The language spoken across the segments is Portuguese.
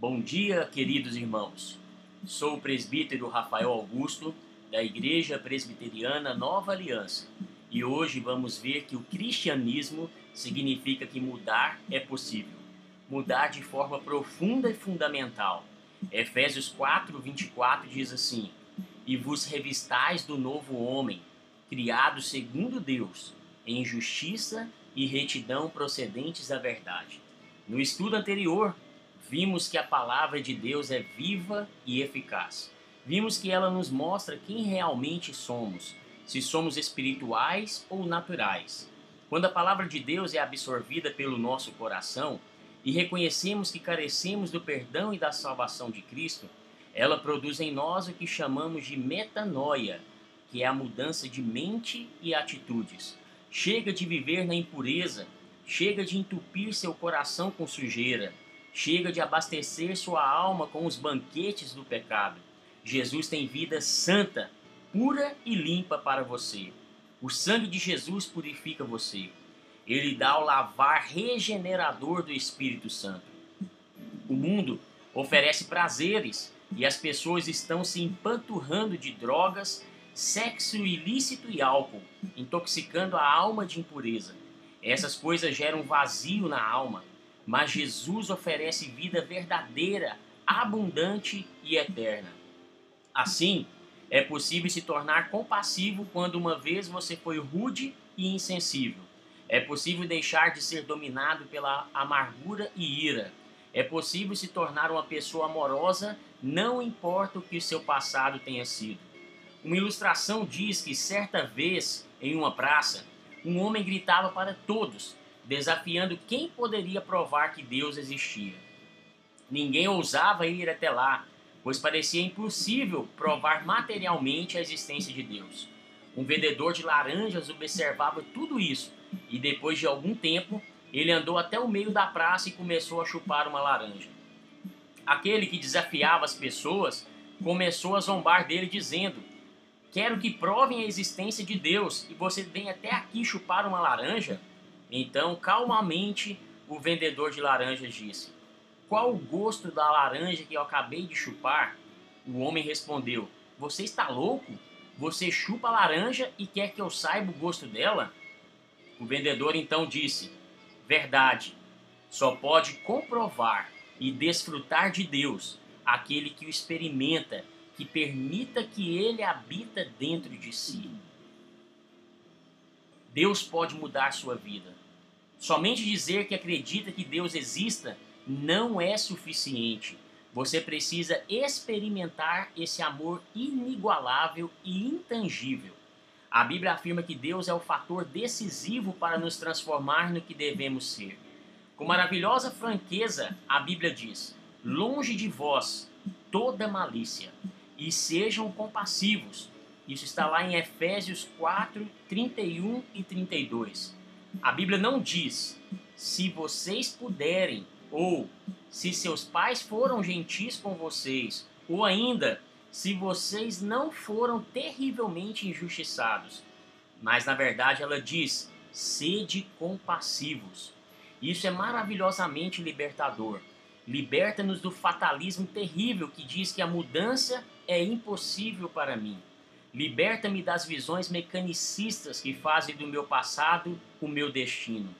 Bom dia, queridos irmãos. Sou o presbítero Rafael Augusto, da Igreja Presbiteriana Nova Aliança, e hoje vamos ver que o cristianismo significa que mudar é possível. Mudar de forma profunda e fundamental. Efésios 4, 24 diz assim: E vos revistais do novo homem, criado segundo Deus, em justiça e retidão procedentes da verdade. No estudo anterior, vimos que a palavra de Deus é viva e eficaz. Vimos que ela nos mostra quem realmente somos, se somos espirituais ou naturais. Quando a palavra de Deus é absorvida pelo nosso coração e reconhecemos que carecemos do perdão e da salvação de Cristo, ela produz em nós o que chamamos de metanoia, que é a mudança de mente e atitudes. Chega de viver na impureza, chega de entupir seu coração com sujeira, chega de abastecer sua alma com os banquetes do pecado. Jesus tem vida santa, pura e limpa para você. O sangue de Jesus purifica você. Ele dá o lavar regenerador do Espírito Santo. O mundo oferece prazeres e as pessoas estão se empanturrando de drogas sexo ilícito e álcool, intoxicando a alma de impureza. Essas coisas geram vazio na alma, mas Jesus oferece vida verdadeira, abundante e eterna. Assim, é possível se tornar compassivo quando uma vez você foi rude e insensível. É possível deixar de ser dominado pela amargura e ira. É possível se tornar uma pessoa amorosa, não importa o que o seu passado tenha sido. Uma ilustração diz que certa vez, em uma praça, um homem gritava para todos, desafiando quem poderia provar que Deus existia. Ninguém ousava ir até lá, pois parecia impossível provar materialmente a existência de Deus. Um vendedor de laranjas observava tudo isso e, depois de algum tempo, ele andou até o meio da praça e começou a chupar uma laranja. Aquele que desafiava as pessoas começou a zombar dele, dizendo: Quero que provem a existência de Deus e você vem até aqui chupar uma laranja? Então, calmamente, o vendedor de laranjas disse: Qual o gosto da laranja que eu acabei de chupar? O homem respondeu: Você está louco? Você chupa a laranja e quer que eu saiba o gosto dela? O vendedor então disse: Verdade, só pode comprovar e desfrutar de Deus aquele que o experimenta que permita que ele habita dentro de si. Deus pode mudar sua vida. Somente dizer que acredita que Deus exista não é suficiente. Você precisa experimentar esse amor inigualável e intangível. A Bíblia afirma que Deus é o fator decisivo para nos transformar no que devemos ser. Com maravilhosa franqueza, a Bíblia diz: Longe de vós toda malícia e sejam compassivos. Isso está lá em Efésios 4, 31 e 32. A Bíblia não diz se vocês puderem, ou se seus pais foram gentis com vocês, ou ainda se vocês não foram terrivelmente injustiçados. Mas na verdade ela diz: sede compassivos. Isso é maravilhosamente libertador. Liberta-nos do fatalismo terrível que diz que a mudança é impossível para mim. Liberta-me das visões mecanicistas que fazem do meu passado o meu destino.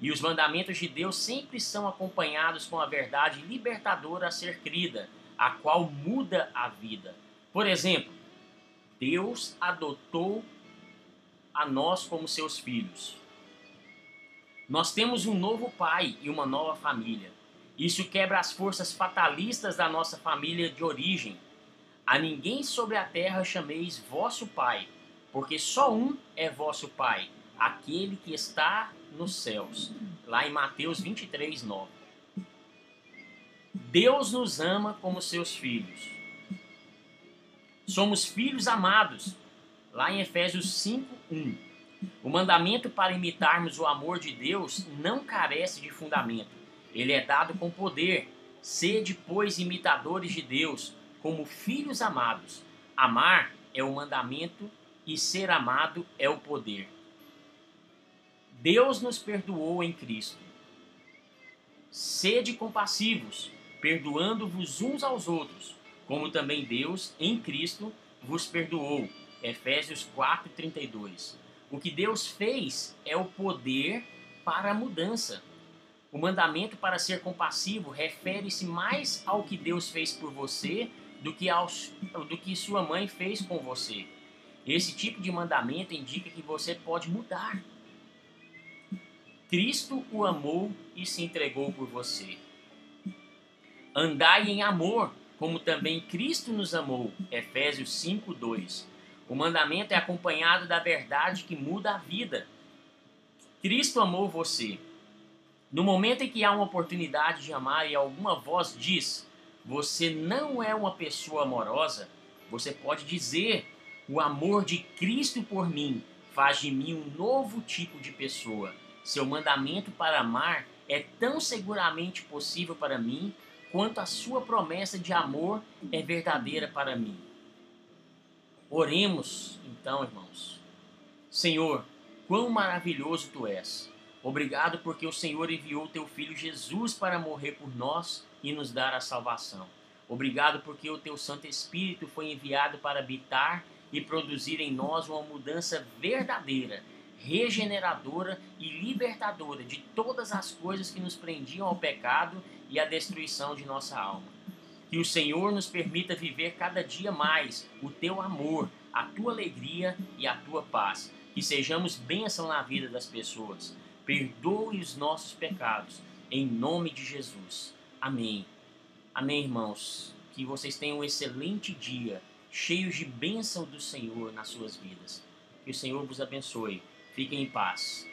E os mandamentos de Deus sempre são acompanhados com a verdade libertadora a ser crida, a qual muda a vida. Por exemplo, Deus adotou a nós como seus filhos. Nós temos um novo pai e uma nova família. Isso quebra as forças fatalistas da nossa família de origem a ninguém sobre a terra chameis vosso Pai, porque só um é vosso Pai, aquele que está nos céus. Lá em Mateus 23, 9. Deus nos ama como seus filhos. Somos filhos amados. Lá em Efésios 5, 1. O mandamento para imitarmos o amor de Deus não carece de fundamento. Ele é dado com poder. Sede, pois, imitadores de Deus, como filhos amados. Amar é o mandamento e ser amado é o poder. Deus nos perdoou em Cristo. Sede compassivos. perdoando-vos uns aos outros, como também Deus, em Cristo, vos perdoou. Efésios 4:32. O que Deus fez é o poder para a mudança. O mandamento para ser compassivo refere-se mais ao que Deus fez por você do que, aos, do que sua mãe fez com você. Esse tipo de mandamento indica que você pode mudar. Cristo o amou e se entregou por você. Andai em amor, como também Cristo nos amou. Efésios 5:2. O mandamento é acompanhado da verdade que muda a vida. Cristo amou você. No momento em que há uma oportunidade de amar e alguma voz diz: "Você não é uma pessoa amorosa", você pode dizer: "O amor de Cristo por mim faz de mim um novo tipo de pessoa. Seu mandamento para amar é tão seguramente possível para mim quanto a sua promessa de amor é verdadeira para mim. Oremos, então, irmãos. Senhor, quão maravilhoso tu és. Obrigado porque o Senhor enviou teu filho Jesus para morrer por nós e nos dar a salvação. Obrigado porque o teu Santo Espírito foi enviado para habitar e produzir em nós uma mudança verdadeira, regeneradora e libertadora de todas as coisas que nos prendiam ao pecado e a destruição de nossa alma. Que o Senhor nos permita viver cada dia mais o teu amor, a tua alegria e a tua paz. Que sejamos bênção na vida das pessoas. Perdoe os nossos pecados, em nome de Jesus. Amém. Amém, irmãos. Que vocês tenham um excelente dia, cheios de bênção do Senhor nas suas vidas. Que o Senhor vos abençoe. Fiquem em paz.